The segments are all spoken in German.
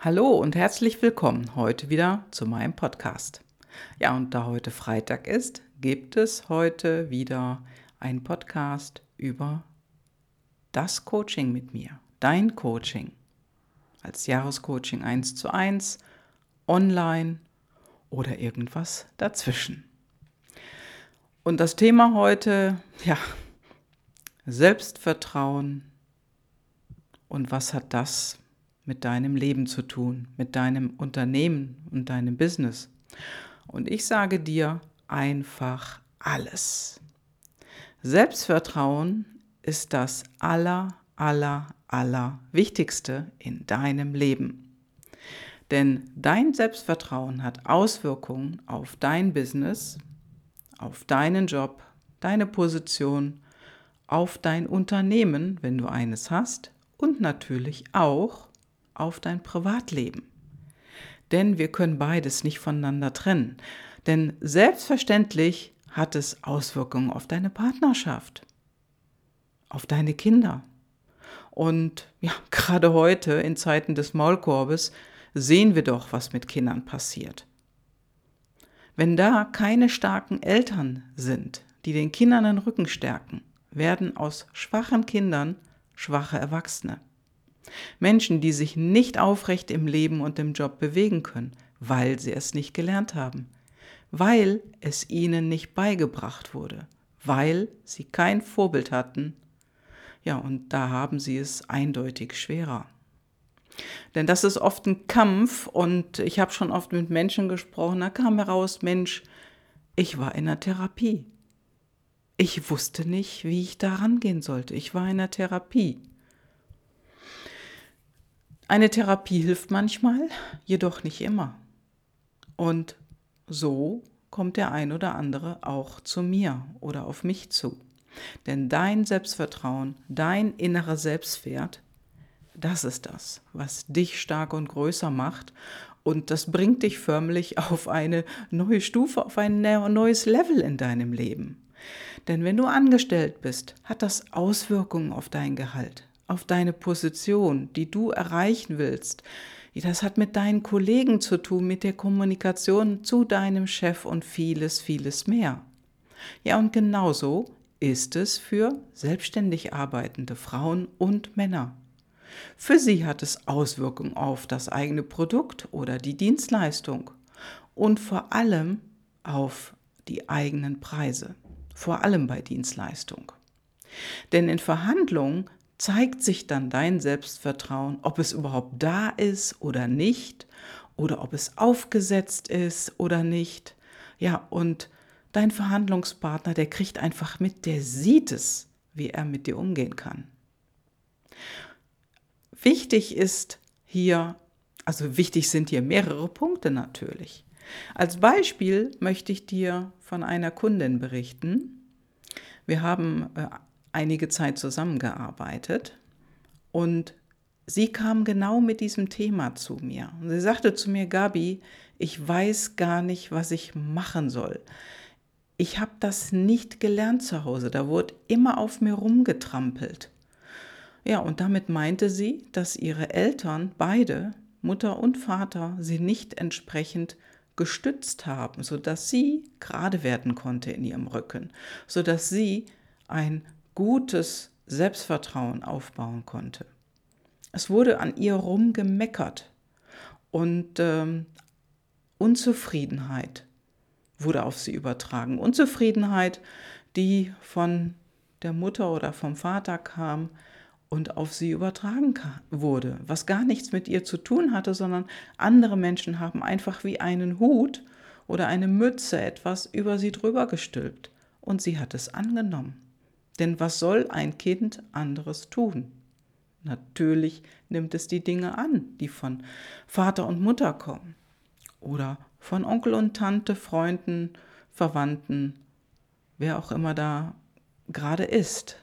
Hallo und herzlich willkommen heute wieder zu meinem Podcast. Ja, und da heute Freitag ist, gibt es heute wieder einen Podcast über das Coaching mit mir, dein Coaching. Als Jahrescoaching 1 zu 1, online oder irgendwas dazwischen. Und das Thema heute, ja, Selbstvertrauen und was hat das mit deinem Leben zu tun, mit deinem Unternehmen und deinem Business. Und ich sage dir einfach alles. Selbstvertrauen ist das aller, aller, aller Wichtigste in deinem Leben. Denn dein Selbstvertrauen hat Auswirkungen auf dein Business, auf deinen Job, deine Position, auf dein Unternehmen, wenn du eines hast, und natürlich auch auf dein Privatleben. Denn wir können beides nicht voneinander trennen. Denn selbstverständlich hat es Auswirkungen auf deine Partnerschaft, auf deine Kinder. Und ja, gerade heute in Zeiten des Maulkorbes sehen wir doch, was mit Kindern passiert. Wenn da keine starken Eltern sind, die den Kindern den Rücken stärken, werden aus schwachen Kindern schwache Erwachsene. Menschen, die sich nicht aufrecht im Leben und im Job bewegen können, weil sie es nicht gelernt haben, weil es ihnen nicht beigebracht wurde, weil sie kein Vorbild hatten. Ja, und da haben sie es eindeutig schwerer. Denn das ist oft ein Kampf und ich habe schon oft mit Menschen gesprochen, da kam heraus, Mensch, ich war in der Therapie. Ich wusste nicht, wie ich da rangehen sollte. Ich war in der Therapie. Eine Therapie hilft manchmal, jedoch nicht immer. Und so kommt der ein oder andere auch zu mir oder auf mich zu. Denn dein Selbstvertrauen, dein innerer Selbstwert, das ist das, was dich stark und größer macht. Und das bringt dich förmlich auf eine neue Stufe, auf ein neues Level in deinem Leben. Denn wenn du angestellt bist, hat das Auswirkungen auf dein Gehalt auf deine Position, die du erreichen willst. Das hat mit deinen Kollegen zu tun, mit der Kommunikation zu deinem Chef und vieles, vieles mehr. Ja, und genauso ist es für selbstständig arbeitende Frauen und Männer. Für sie hat es Auswirkungen auf das eigene Produkt oder die Dienstleistung und vor allem auf die eigenen Preise, vor allem bei Dienstleistung. Denn in Verhandlungen zeigt sich dann dein Selbstvertrauen, ob es überhaupt da ist oder nicht, oder ob es aufgesetzt ist oder nicht. Ja, und dein Verhandlungspartner, der kriegt einfach mit, der sieht es, wie er mit dir umgehen kann. Wichtig ist hier, also wichtig sind hier mehrere Punkte natürlich. Als Beispiel möchte ich dir von einer Kundin berichten. Wir haben äh, einige Zeit zusammengearbeitet und sie kam genau mit diesem Thema zu mir. Und sie sagte zu mir, Gabi, ich weiß gar nicht, was ich machen soll. Ich habe das nicht gelernt zu Hause, da wurde immer auf mir rumgetrampelt. Ja, und damit meinte sie, dass ihre Eltern, beide, Mutter und Vater, sie nicht entsprechend gestützt haben, sodass sie gerade werden konnte in ihrem Rücken, sodass sie ein gutes Selbstvertrauen aufbauen konnte. Es wurde an ihr rumgemeckert und ähm, Unzufriedenheit wurde auf sie übertragen. Unzufriedenheit, die von der Mutter oder vom Vater kam und auf sie übertragen wurde, was gar nichts mit ihr zu tun hatte, sondern andere Menschen haben einfach wie einen Hut oder eine Mütze etwas über sie drüber gestülpt und sie hat es angenommen. Denn was soll ein Kind anderes tun? Natürlich nimmt es die Dinge an, die von Vater und Mutter kommen oder von Onkel und Tante, Freunden, Verwandten, wer auch immer da gerade ist.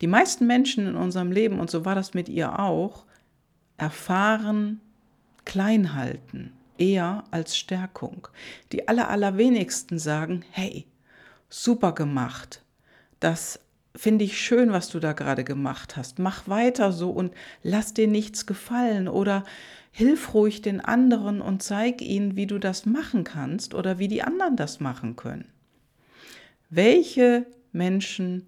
Die meisten Menschen in unserem Leben, und so war das mit ihr auch, erfahren Kleinhalten eher als Stärkung. Die aller, allerwenigsten sagen, hey, super gemacht, das finde ich schön, was du da gerade gemacht hast. Mach weiter so und lass dir nichts gefallen oder hilf ruhig den anderen und zeig ihnen, wie du das machen kannst oder wie die anderen das machen können. Welche Menschen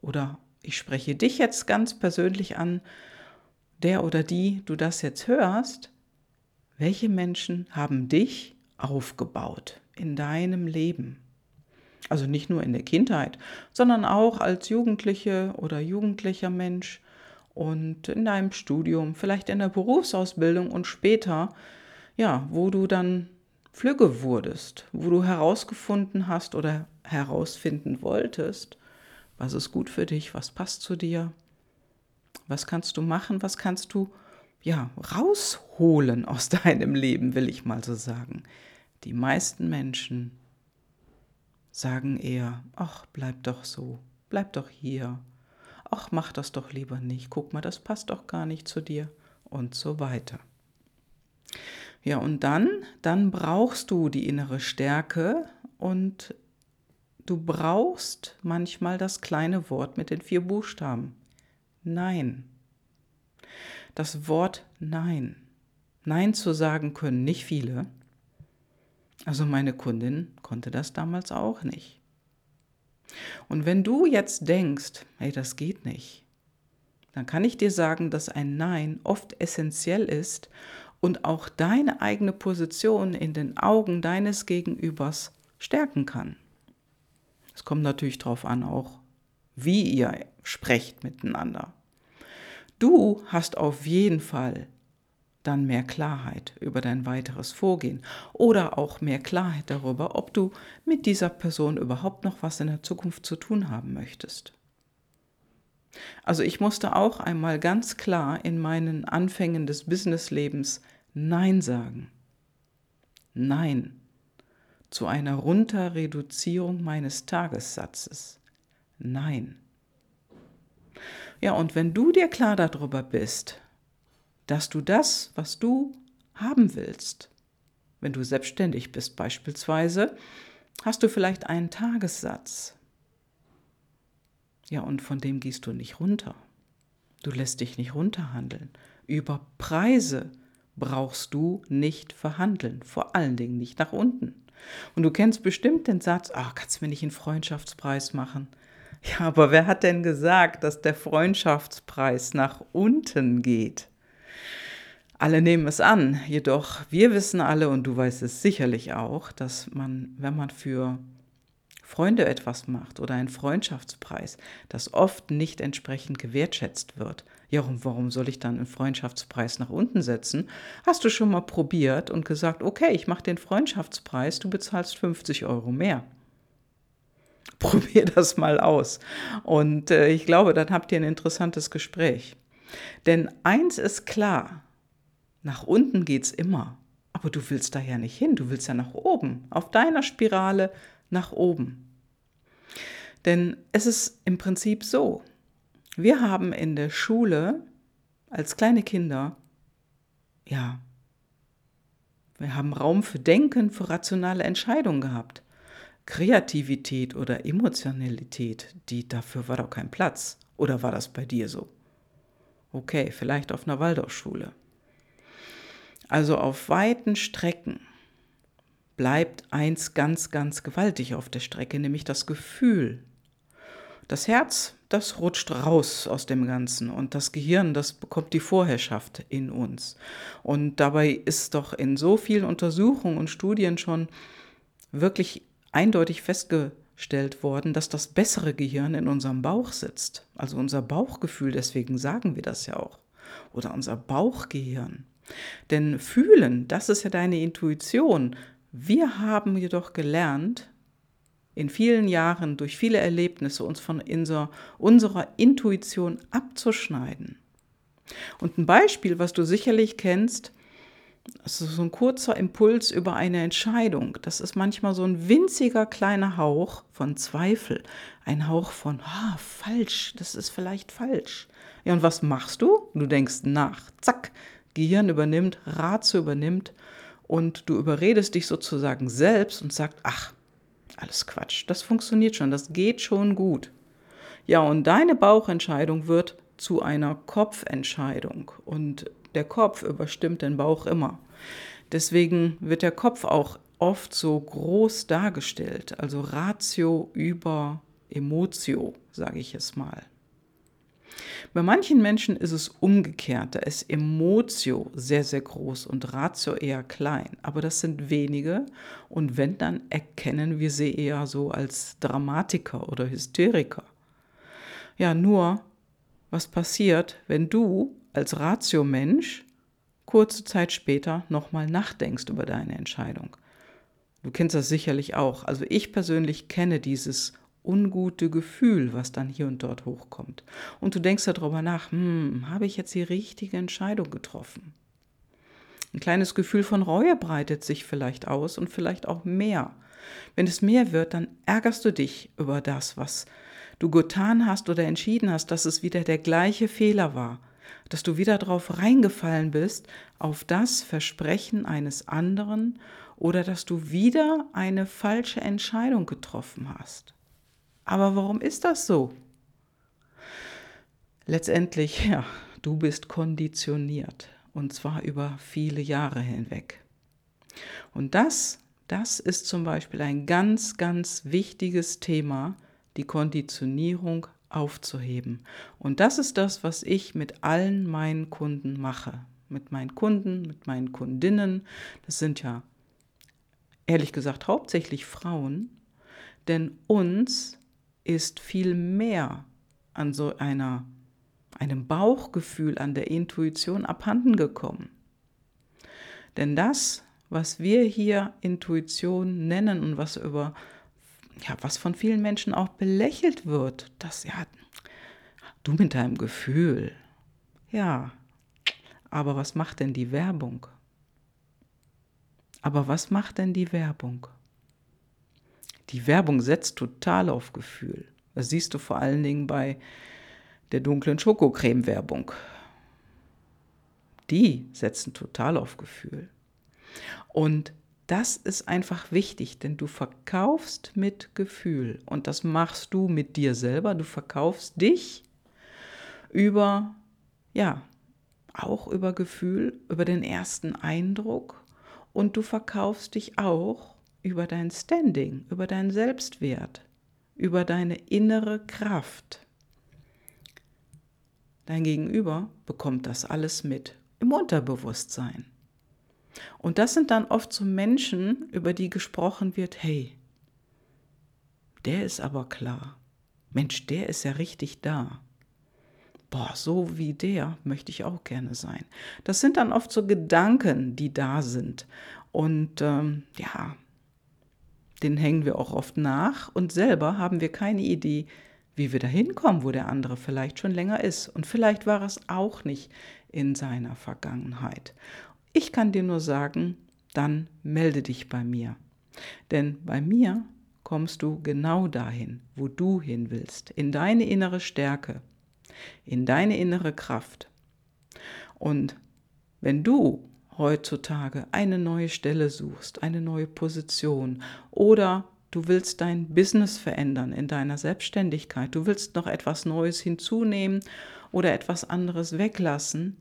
oder ich spreche dich jetzt ganz persönlich an, der oder die du das jetzt hörst, welche Menschen haben dich aufgebaut in deinem Leben? Also nicht nur in der Kindheit, sondern auch als Jugendliche oder jugendlicher Mensch und in deinem Studium, vielleicht in der Berufsausbildung und später, ja, wo du dann flügge wurdest, wo du herausgefunden hast oder herausfinden wolltest, was ist gut für dich, was passt zu dir, was kannst du machen, was kannst du ja rausholen aus deinem Leben, will ich mal so sagen. Die meisten Menschen sagen eher, ach, bleib doch so, bleib doch hier, ach, mach das doch lieber nicht, guck mal, das passt doch gar nicht zu dir und so weiter. Ja, und dann, dann brauchst du die innere Stärke und du brauchst manchmal das kleine Wort mit den vier Buchstaben. Nein. Das Wort Nein. Nein zu sagen können nicht viele. Also meine Kundin konnte das damals auch nicht. Und wenn du jetzt denkst, hey, das geht nicht, dann kann ich dir sagen, dass ein Nein oft essentiell ist und auch deine eigene Position in den Augen deines Gegenübers stärken kann. Es kommt natürlich darauf an, auch wie ihr sprecht miteinander. Du hast auf jeden Fall dann mehr Klarheit über dein weiteres Vorgehen oder auch mehr Klarheit darüber, ob du mit dieser Person überhaupt noch was in der Zukunft zu tun haben möchtest. Also ich musste auch einmal ganz klar in meinen Anfängen des Businesslebens Nein sagen. Nein zu einer Runterreduzierung meines Tagessatzes. Nein. Ja, und wenn du dir klar darüber bist, dass du das, was du haben willst, wenn du selbstständig bist beispielsweise, hast du vielleicht einen Tagessatz. Ja, und von dem gehst du nicht runter. Du lässt dich nicht runterhandeln. Über Preise brauchst du nicht verhandeln, vor allen Dingen nicht nach unten. Und du kennst bestimmt den Satz, ach, kannst du mir nicht einen Freundschaftspreis machen? Ja, aber wer hat denn gesagt, dass der Freundschaftspreis nach unten geht? Alle nehmen es an, jedoch wir wissen alle und du weißt es sicherlich auch, dass man, wenn man für Freunde etwas macht oder einen Freundschaftspreis, das oft nicht entsprechend gewertschätzt wird. Ja, und warum soll ich dann einen Freundschaftspreis nach unten setzen? Hast du schon mal probiert und gesagt, okay, ich mache den Freundschaftspreis, du bezahlst 50 Euro mehr. Probier das mal aus. Und äh, ich glaube, dann habt ihr ein interessantes Gespräch. Denn eins ist klar, nach unten geht's immer. Aber du willst da ja nicht hin, du willst ja nach oben, auf deiner Spirale nach oben. Denn es ist im Prinzip so, wir haben in der Schule als kleine Kinder, ja, wir haben Raum für Denken, für rationale Entscheidungen gehabt. Kreativität oder Emotionalität, die dafür war doch kein Platz. Oder war das bei dir so? Okay, vielleicht auf einer Waldorfschule. Also auf weiten Strecken bleibt eins ganz, ganz gewaltig auf der Strecke, nämlich das Gefühl. Das Herz, das rutscht raus aus dem Ganzen und das Gehirn, das bekommt die Vorherrschaft in uns. Und dabei ist doch in so vielen Untersuchungen und Studien schon wirklich eindeutig festgestellt worden, dass das bessere Gehirn in unserem Bauch sitzt. Also unser Bauchgefühl, deswegen sagen wir das ja auch. Oder unser Bauchgehirn. Denn fühlen, das ist ja deine Intuition. Wir haben jedoch gelernt, in vielen Jahren durch viele Erlebnisse uns von unserer, unserer Intuition abzuschneiden. Und ein Beispiel, was du sicherlich kennst, ist so ein kurzer Impuls über eine Entscheidung. Das ist manchmal so ein winziger kleiner Hauch von Zweifel, ein Hauch von, ah, falsch, das ist vielleicht falsch. Ja, und was machst du? Du denkst nach, zack, Gehirn übernimmt, Ratio übernimmt und du überredest dich sozusagen selbst und sagst, ach, alles Quatsch, das funktioniert schon, das geht schon gut. Ja, und deine Bauchentscheidung wird zu einer Kopfentscheidung und der Kopf überstimmt den Bauch immer. Deswegen wird der Kopf auch oft so groß dargestellt, also Ratio über Emotio, sage ich es mal. Bei manchen Menschen ist es umgekehrt, da ist Emotio sehr, sehr groß und Ratio eher klein. Aber das sind wenige und wenn, dann erkennen wir sie eher so als Dramatiker oder Hysteriker. Ja, nur, was passiert, wenn du als Ratio-Mensch kurze Zeit später nochmal nachdenkst über deine Entscheidung? Du kennst das sicherlich auch. Also ich persönlich kenne dieses ungute Gefühl, was dann hier und dort hochkommt. Und du denkst darüber nach, hm, habe ich jetzt die richtige Entscheidung getroffen? Ein kleines Gefühl von Reue breitet sich vielleicht aus und vielleicht auch mehr. Wenn es mehr wird, dann ärgerst du dich über das, was du getan hast oder entschieden hast, dass es wieder der gleiche Fehler war, dass du wieder darauf reingefallen bist, auf das Versprechen eines anderen oder dass du wieder eine falsche Entscheidung getroffen hast. Aber warum ist das so? Letztendlich, ja, du bist konditioniert und zwar über viele Jahre hinweg. Und das, das ist zum Beispiel ein ganz, ganz wichtiges Thema, die Konditionierung aufzuheben. Und das ist das, was ich mit allen meinen Kunden mache. Mit meinen Kunden, mit meinen Kundinnen. Das sind ja ehrlich gesagt hauptsächlich Frauen. Denn uns ist viel mehr an so einer, einem Bauchgefühl, an der Intuition abhanden gekommen. Denn das, was wir hier Intuition nennen und was über ja, was von vielen Menschen auch belächelt wird, dass ja, du mit deinem Gefühl. Ja, aber was macht denn die Werbung? Aber was macht denn die Werbung? Die Werbung setzt total auf Gefühl. Das siehst du vor allen Dingen bei der dunklen Schokocreme-Werbung. Die setzen total auf Gefühl. Und das ist einfach wichtig, denn du verkaufst mit Gefühl und das machst du mit dir selber. Du verkaufst dich über, ja, auch über Gefühl, über den ersten Eindruck und du verkaufst dich auch über dein Standing, über deinen Selbstwert, über deine innere Kraft. Dein Gegenüber bekommt das alles mit im Unterbewusstsein. Und das sind dann oft so Menschen, über die gesprochen wird, hey, der ist aber klar. Mensch, der ist ja richtig da. Boah, so wie der möchte ich auch gerne sein. Das sind dann oft so Gedanken, die da sind. Und ähm, ja, den hängen wir auch oft nach und selber haben wir keine Idee, wie wir da hinkommen, wo der andere vielleicht schon länger ist. Und vielleicht war es auch nicht in seiner Vergangenheit. Ich kann dir nur sagen, dann melde dich bei mir. Denn bei mir kommst du genau dahin, wo du hin willst, in deine innere Stärke, in deine innere Kraft. Und wenn du heutzutage eine neue Stelle suchst, eine neue Position oder du willst dein Business verändern in deiner Selbstständigkeit, du willst noch etwas Neues hinzunehmen oder etwas anderes weglassen,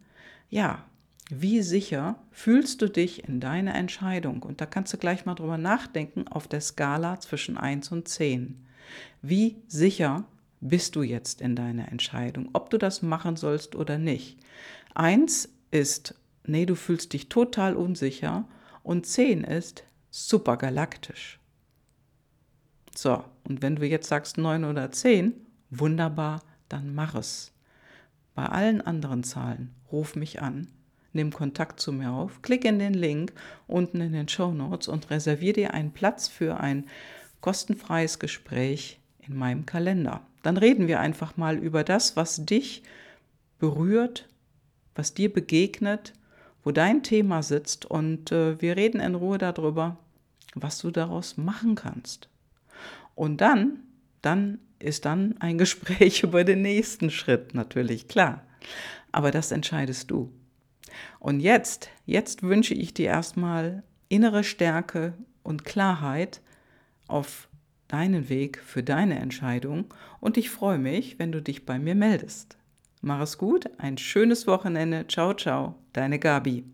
ja, wie sicher fühlst du dich in deiner Entscheidung? Und da kannst du gleich mal drüber nachdenken auf der Skala zwischen 1 und 10. Wie sicher bist du jetzt in deiner Entscheidung, ob du das machen sollst oder nicht? 1 ist nee, du fühlst dich total unsicher. Und 10 ist super galaktisch. So, und wenn du jetzt sagst 9 oder 10, wunderbar, dann mach es. Bei allen anderen Zahlen ruf mich an, nimm Kontakt zu mir auf, klick in den Link unten in den Show Notes und reservier dir einen Platz für ein kostenfreies Gespräch in meinem Kalender. Dann reden wir einfach mal über das, was dich berührt, was dir begegnet wo dein Thema sitzt und äh, wir reden in Ruhe darüber, was du daraus machen kannst. Und dann, dann ist dann ein Gespräch über den nächsten Schritt natürlich klar. Aber das entscheidest du. Und jetzt, jetzt wünsche ich dir erstmal innere Stärke und Klarheit auf deinen Weg für deine Entscheidung und ich freue mich, wenn du dich bei mir meldest. Mach es gut, ein schönes Wochenende. Ciao, ciao, deine Gabi.